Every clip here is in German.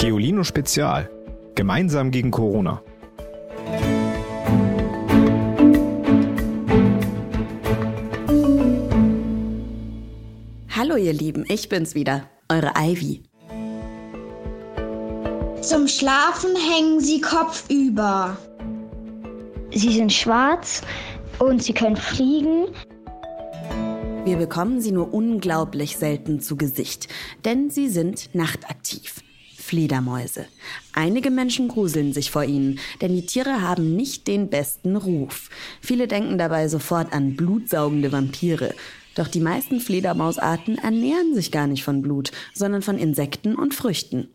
Geolino Spezial. Gemeinsam gegen Corona. Hallo ihr Lieben, ich bin's wieder, eure Ivy. Zum Schlafen hängen sie kopfüber. Sie sind schwarz und sie können fliegen. Wir bekommen sie nur unglaublich selten zu Gesicht, denn sie sind nachtaktiv. Fledermäuse. Einige Menschen gruseln sich vor ihnen, denn die Tiere haben nicht den besten Ruf. Viele denken dabei sofort an blutsaugende Vampire. Doch die meisten Fledermausarten ernähren sich gar nicht von Blut, sondern von Insekten und Früchten.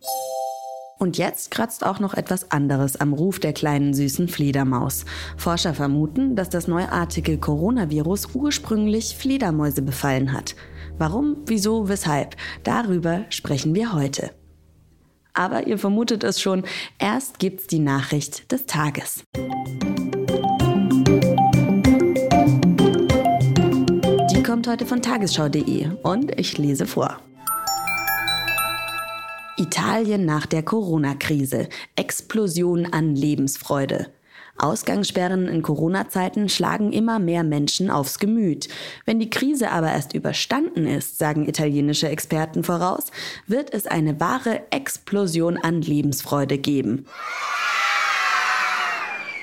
Und jetzt kratzt auch noch etwas anderes am Ruf der kleinen süßen Fledermaus. Forscher vermuten, dass das neuartige Coronavirus ursprünglich Fledermäuse befallen hat. Warum, wieso, weshalb? Darüber sprechen wir heute. Aber ihr vermutet es schon, erst gibt's die Nachricht des Tages. Die kommt heute von tagesschau.de und ich lese vor. Italien nach der Corona-Krise. Explosion an Lebensfreude. Ausgangssperren in Corona-Zeiten schlagen immer mehr Menschen aufs Gemüt. Wenn die Krise aber erst überstanden ist, sagen italienische Experten voraus, wird es eine wahre Explosion an Lebensfreude geben.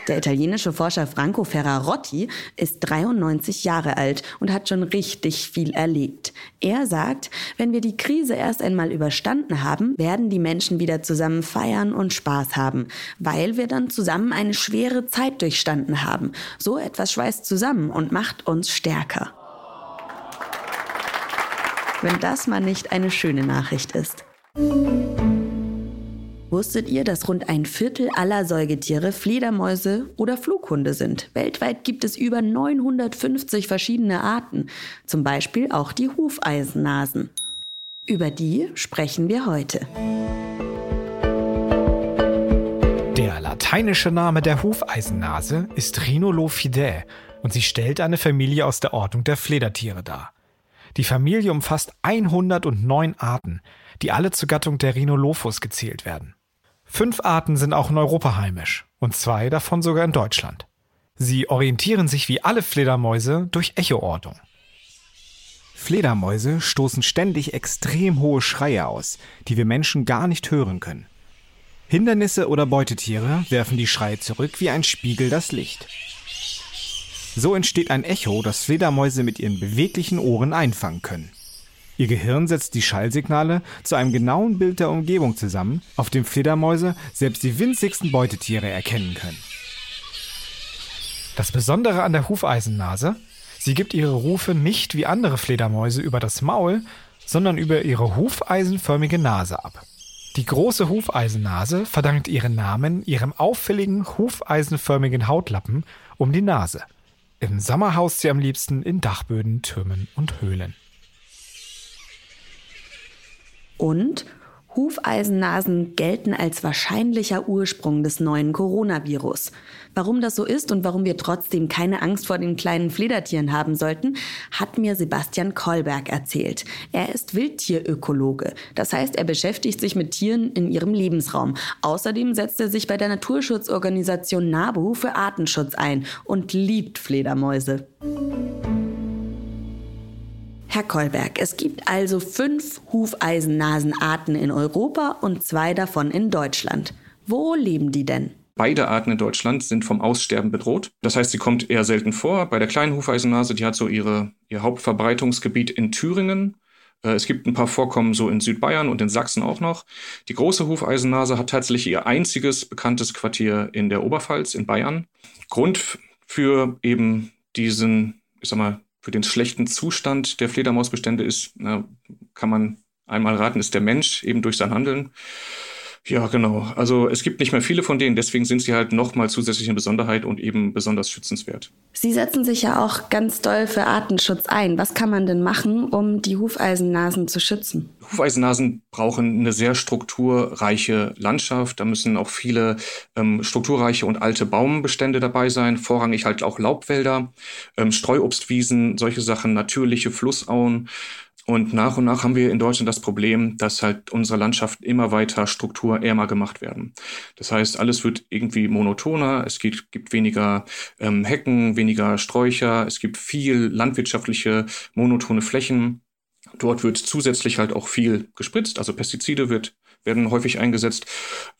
Der italienische Forscher Franco Ferrarotti ist 93 Jahre alt und hat schon richtig viel erlebt. Er sagt, wenn wir die Krise erst einmal überstanden haben, werden die Menschen wieder zusammen feiern und Spaß haben, weil wir dann zusammen eine schwere Zeit durchstanden haben. So etwas schweißt zusammen und macht uns stärker. Wenn das mal nicht eine schöne Nachricht ist. Wusstet ihr, dass rund ein Viertel aller Säugetiere Fledermäuse oder Flughunde sind? Weltweit gibt es über 950 verschiedene Arten, zum Beispiel auch die Hufeisennasen. Über die sprechen wir heute. Der lateinische Name der Hufeisennase ist Rhinolophidae und sie stellt eine Familie aus der Ordnung der Fledertiere dar. Die Familie umfasst 109 Arten, die alle zur Gattung der Rhinolophus gezählt werden. Fünf Arten sind auch in Europa heimisch und zwei davon sogar in Deutschland. Sie orientieren sich wie alle Fledermäuse durch Echoortung. Fledermäuse stoßen ständig extrem hohe Schreie aus, die wir Menschen gar nicht hören können. Hindernisse oder Beutetiere werfen die Schreie zurück wie ein Spiegel das Licht. So entsteht ein Echo, das Fledermäuse mit ihren beweglichen Ohren einfangen können. Ihr Gehirn setzt die Schallsignale zu einem genauen Bild der Umgebung zusammen, auf dem Fledermäuse selbst die winzigsten Beutetiere erkennen können. Das Besondere an der Hufeisennase, sie gibt ihre Rufe nicht wie andere Fledermäuse über das Maul, sondern über ihre hufeisenförmige Nase ab. Die große Hufeisennase verdankt ihren Namen ihrem auffälligen hufeisenförmigen Hautlappen um die Nase. Im Sommer haust sie am liebsten in Dachböden, Türmen und Höhlen. Und Hufeisennasen gelten als wahrscheinlicher Ursprung des neuen Coronavirus. Warum das so ist und warum wir trotzdem keine Angst vor den kleinen Fledertieren haben sollten, hat mir Sebastian Kolberg erzählt. Er ist Wildtierökologe. Das heißt, er beschäftigt sich mit Tieren in ihrem Lebensraum. Außerdem setzt er sich bei der Naturschutzorganisation NABU für Artenschutz ein und liebt Fledermäuse. Herr Kolberg, es gibt also fünf Hufeisennasenarten in Europa und zwei davon in Deutschland. Wo leben die denn? Beide Arten in Deutschland sind vom Aussterben bedroht. Das heißt, sie kommt eher selten vor. Bei der kleinen Hufeisennase, die hat so ihre, ihr Hauptverbreitungsgebiet in Thüringen. Äh, es gibt ein paar Vorkommen so in Südbayern und in Sachsen auch noch. Die große Hufeisennase hat tatsächlich ihr einziges bekanntes Quartier in der Oberpfalz in Bayern. Grund für eben diesen, ich sag mal, für den schlechten Zustand der Fledermausbestände ist, na, kann man einmal raten, ist der Mensch eben durch sein Handeln. Ja, genau. Also es gibt nicht mehr viele von denen, deswegen sind sie halt nochmal zusätzlich eine Besonderheit und eben besonders schützenswert. Sie setzen sich ja auch ganz doll für Artenschutz ein. Was kann man denn machen, um die Hufeisennasen zu schützen? Hufeisennasen brauchen eine sehr strukturreiche Landschaft. Da müssen auch viele ähm, strukturreiche und alte Baumbestände dabei sein, vorrangig halt auch Laubwälder, ähm, Streuobstwiesen, solche Sachen, natürliche Flussauen. Und nach und nach haben wir in Deutschland das Problem, dass halt unsere Landschaften immer weiter strukturärmer gemacht werden. Das heißt, alles wird irgendwie monotoner, es gibt, gibt weniger ähm, Hecken, weniger Sträucher, es gibt viel landwirtschaftliche monotone Flächen. Dort wird zusätzlich halt auch viel gespritzt, also Pestizide wird, werden häufig eingesetzt.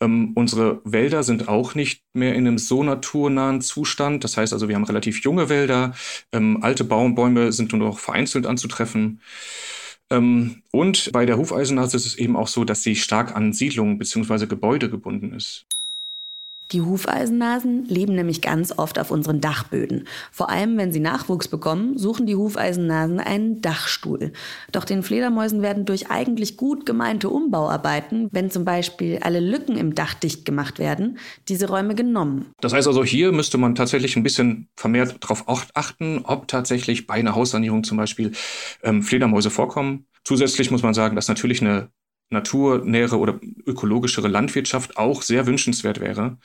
Ähm, unsere Wälder sind auch nicht mehr in einem so naturnahen Zustand. Das heißt also, wir haben relativ junge Wälder, ähm, alte Baumbäume sind nur noch vereinzelt anzutreffen. Ähm, und bei der Hufeisennase ist es eben auch so, dass sie stark an Siedlungen bzw. Gebäude gebunden ist. Die Hufeisennasen leben nämlich ganz oft auf unseren Dachböden. Vor allem, wenn sie Nachwuchs bekommen, suchen die Hufeisennasen einen Dachstuhl. Doch den Fledermäusen werden durch eigentlich gut gemeinte Umbauarbeiten, wenn zum Beispiel alle Lücken im Dach dicht gemacht werden, diese Räume genommen. Das heißt also, hier müsste man tatsächlich ein bisschen vermehrt darauf achten, ob tatsächlich bei einer Haussanierung zum Beispiel ähm, Fledermäuse vorkommen. Zusätzlich muss man sagen, dass natürlich eine naturnähere oder ökologischere Landwirtschaft auch sehr wünschenswert wäre,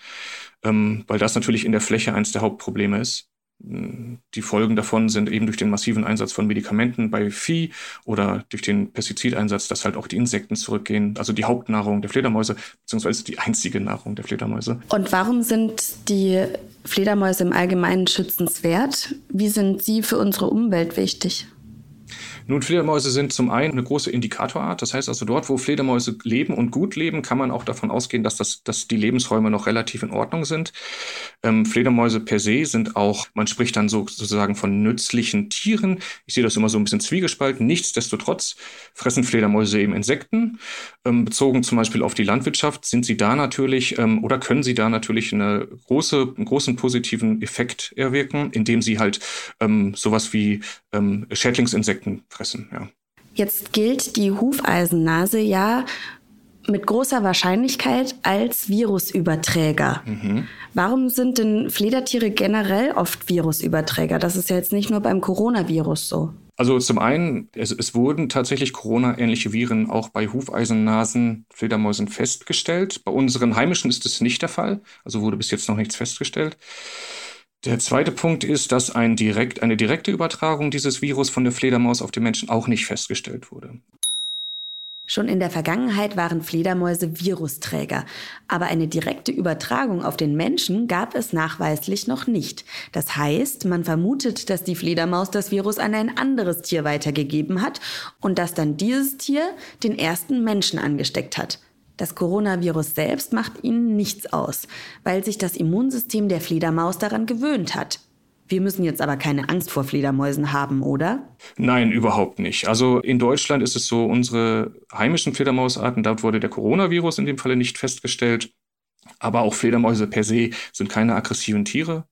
ähm, weil das natürlich in der Fläche eines der Hauptprobleme ist. Die Folgen davon sind eben durch den massiven Einsatz von Medikamenten bei Vieh oder durch den Pestizideinsatz, dass halt auch die Insekten zurückgehen, also die Hauptnahrung der Fledermäuse, beziehungsweise die einzige Nahrung der Fledermäuse. Und warum sind die Fledermäuse im Allgemeinen schützenswert? Wie sind sie für unsere Umwelt wichtig? Nun, Fledermäuse sind zum einen eine große Indikatorart. Das heißt also, dort, wo Fledermäuse leben und gut leben, kann man auch davon ausgehen, dass, das, dass die Lebensräume noch relativ in Ordnung sind. Ähm, Fledermäuse per se sind auch, man spricht dann so, sozusagen von nützlichen Tieren. Ich sehe das immer so ein bisschen zwiegespalten. Nichtsdestotrotz fressen Fledermäuse eben Insekten. Ähm, bezogen zum Beispiel auf die Landwirtschaft sind sie da natürlich ähm, oder können sie da natürlich eine große, einen großen positiven Effekt erwirken, indem sie halt ähm, sowas wie ähm, Schädlingsinsekten fressen. Ja. Jetzt gilt die Hufeisennase ja mit großer Wahrscheinlichkeit als Virusüberträger. Mhm. Warum sind denn Fledertiere generell oft Virusüberträger? Das ist ja jetzt nicht nur beim Coronavirus so. Also zum einen, es, es wurden tatsächlich Corona-ähnliche Viren auch bei Hufeisennasen, Fledermäusen festgestellt. Bei unseren heimischen ist es nicht der Fall, also wurde bis jetzt noch nichts festgestellt. Der zweite Punkt ist, dass ein direkt, eine direkte Übertragung dieses Virus von der Fledermaus auf den Menschen auch nicht festgestellt wurde. Schon in der Vergangenheit waren Fledermäuse Virusträger, aber eine direkte Übertragung auf den Menschen gab es nachweislich noch nicht. Das heißt, man vermutet, dass die Fledermaus das Virus an ein anderes Tier weitergegeben hat und dass dann dieses Tier den ersten Menschen angesteckt hat. Das Coronavirus selbst macht ihnen nichts aus, weil sich das Immunsystem der Fledermaus daran gewöhnt hat. Wir müssen jetzt aber keine Angst vor Fledermäusen haben, oder? Nein, überhaupt nicht. Also in Deutschland ist es so, unsere heimischen Fledermausarten, dort wurde der Coronavirus in dem Falle nicht festgestellt. Aber auch Fledermäuse per se sind keine aggressiven Tiere.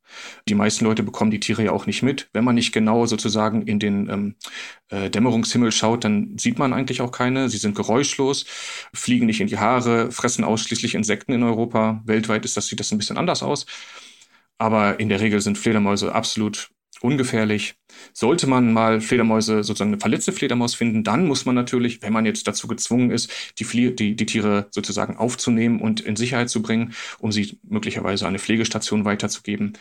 Die meisten Leute bekommen die Tiere ja auch nicht mit. Wenn man nicht genau sozusagen in den ähm, äh, Dämmerungshimmel schaut, dann sieht man eigentlich auch keine. Sie sind geräuschlos, fliegen nicht in die Haare, fressen ausschließlich Insekten in Europa. Weltweit ist das, sieht das ein bisschen anders aus. Aber in der Regel sind Fledermäuse absolut ungefährlich. Sollte man mal Fledermäuse, sozusagen eine verletzte Fledermaus finden, dann muss man natürlich, wenn man jetzt dazu gezwungen ist, die, Flie die, die Tiere sozusagen aufzunehmen und in Sicherheit zu bringen, um sie möglicherweise an eine Pflegestation weiterzugeben,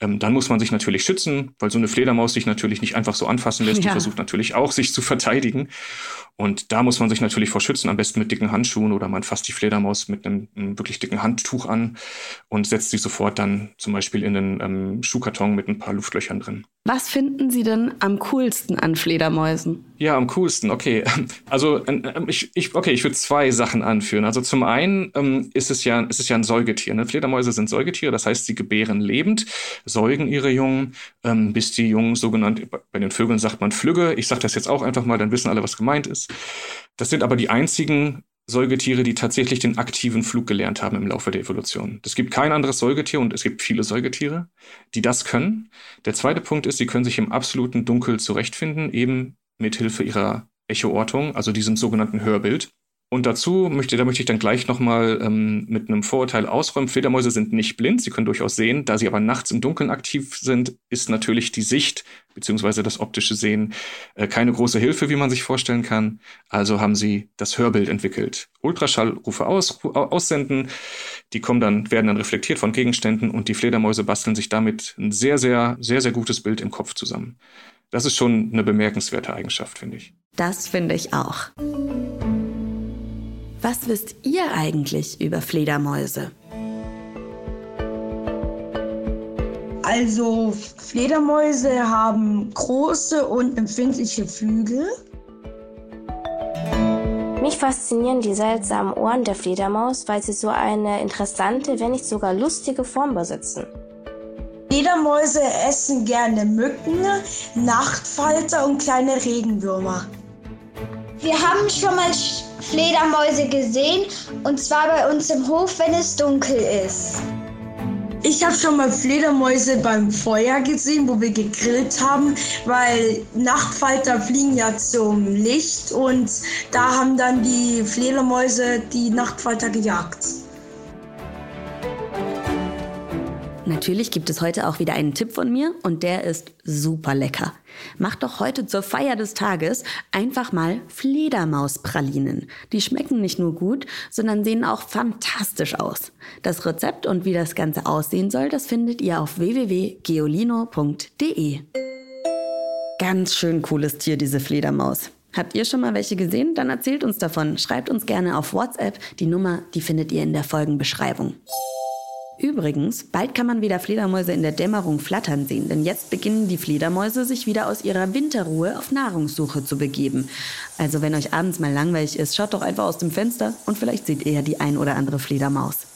ähm, dann muss man sich natürlich schützen, weil so eine Fledermaus sich natürlich nicht einfach so anfassen lässt. Ja. Die versucht natürlich auch, sich zu verteidigen. Und da muss man sich natürlich vor schützen, am besten mit dicken Handschuhen oder man fasst die Fledermaus mit einem, einem wirklich dicken Handtuch an und setzt sie sofort dann zum Beispiel in einen ähm, Schuhkarton mit ein paar Luftlöchern drin. Was finden Sie denn am coolsten an Fledermäusen? Ja, am coolsten, okay. Also ich, ich okay, ich würde zwei Sachen anführen. Also zum einen ähm, ist es ja, ist es ja ein Säugetier. Ne? Fledermäuse sind Säugetiere, das heißt, sie gebären lebend, säugen ihre Jungen, ähm, bis die Jungen sogenannt, bei den Vögeln sagt man Flügge. Ich sage das jetzt auch einfach mal, dann wissen alle, was gemeint ist. Das sind aber die einzigen Säugetiere, die tatsächlich den aktiven Flug gelernt haben im Laufe der Evolution. Es gibt kein anderes Säugetier und es gibt viele Säugetiere, die das können. Der zweite Punkt ist, sie können sich im absoluten Dunkel zurechtfinden, eben mit Hilfe ihrer Echoortung, also diesem sogenannten Hörbild. Und dazu möchte, da möchte ich dann gleich nochmal ähm, mit einem Vorurteil ausräumen. Fledermäuse sind nicht blind, sie können durchaus sehen. Da sie aber nachts im Dunkeln aktiv sind, ist natürlich die Sicht beziehungsweise das optische Sehen äh, keine große Hilfe, wie man sich vorstellen kann. Also haben sie das Hörbild entwickelt. Ultraschallrufe aus, aussenden, die kommen dann, werden dann reflektiert von Gegenständen und die Fledermäuse basteln sich damit ein sehr, sehr, sehr, sehr gutes Bild im Kopf zusammen. Das ist schon eine bemerkenswerte Eigenschaft, finde ich. Das finde ich auch. Was wisst ihr eigentlich über Fledermäuse? Also Fledermäuse haben große und empfindliche Flügel. Mich faszinieren die seltsamen Ohren der Fledermaus, weil sie so eine interessante, wenn nicht sogar lustige Form besitzen. Fledermäuse essen gerne Mücken, Nachtfalter und kleine Regenwürmer. Wir haben schon mal Fledermäuse gesehen und zwar bei uns im Hof, wenn es dunkel ist. Ich habe schon mal Fledermäuse beim Feuer gesehen, wo wir gegrillt haben, weil Nachtfalter fliegen ja zum Licht und da haben dann die Fledermäuse die Nachtfalter gejagt. Natürlich gibt es heute auch wieder einen Tipp von mir und der ist super lecker. Macht doch heute zur Feier des Tages einfach mal Fledermauspralinen. Die schmecken nicht nur gut, sondern sehen auch fantastisch aus. Das Rezept und wie das Ganze aussehen soll, das findet ihr auf www.geolino.de. Ganz schön cooles Tier, diese Fledermaus. Habt ihr schon mal welche gesehen? Dann erzählt uns davon. Schreibt uns gerne auf WhatsApp. Die Nummer, die findet ihr in der Folgenbeschreibung. Übrigens, bald kann man wieder Fledermäuse in der Dämmerung flattern sehen, denn jetzt beginnen die Fledermäuse sich wieder aus ihrer Winterruhe auf Nahrungssuche zu begeben. Also wenn euch abends mal langweilig ist, schaut doch einfach aus dem Fenster und vielleicht seht ihr ja die ein oder andere Fledermaus.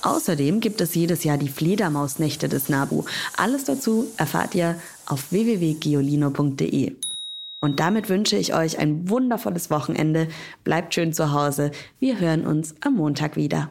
Außerdem gibt es jedes Jahr die Fledermausnächte des Nabu. Alles dazu erfahrt ihr auf www.geolino.de. Und damit wünsche ich euch ein wundervolles Wochenende. Bleibt schön zu Hause. Wir hören uns am Montag wieder.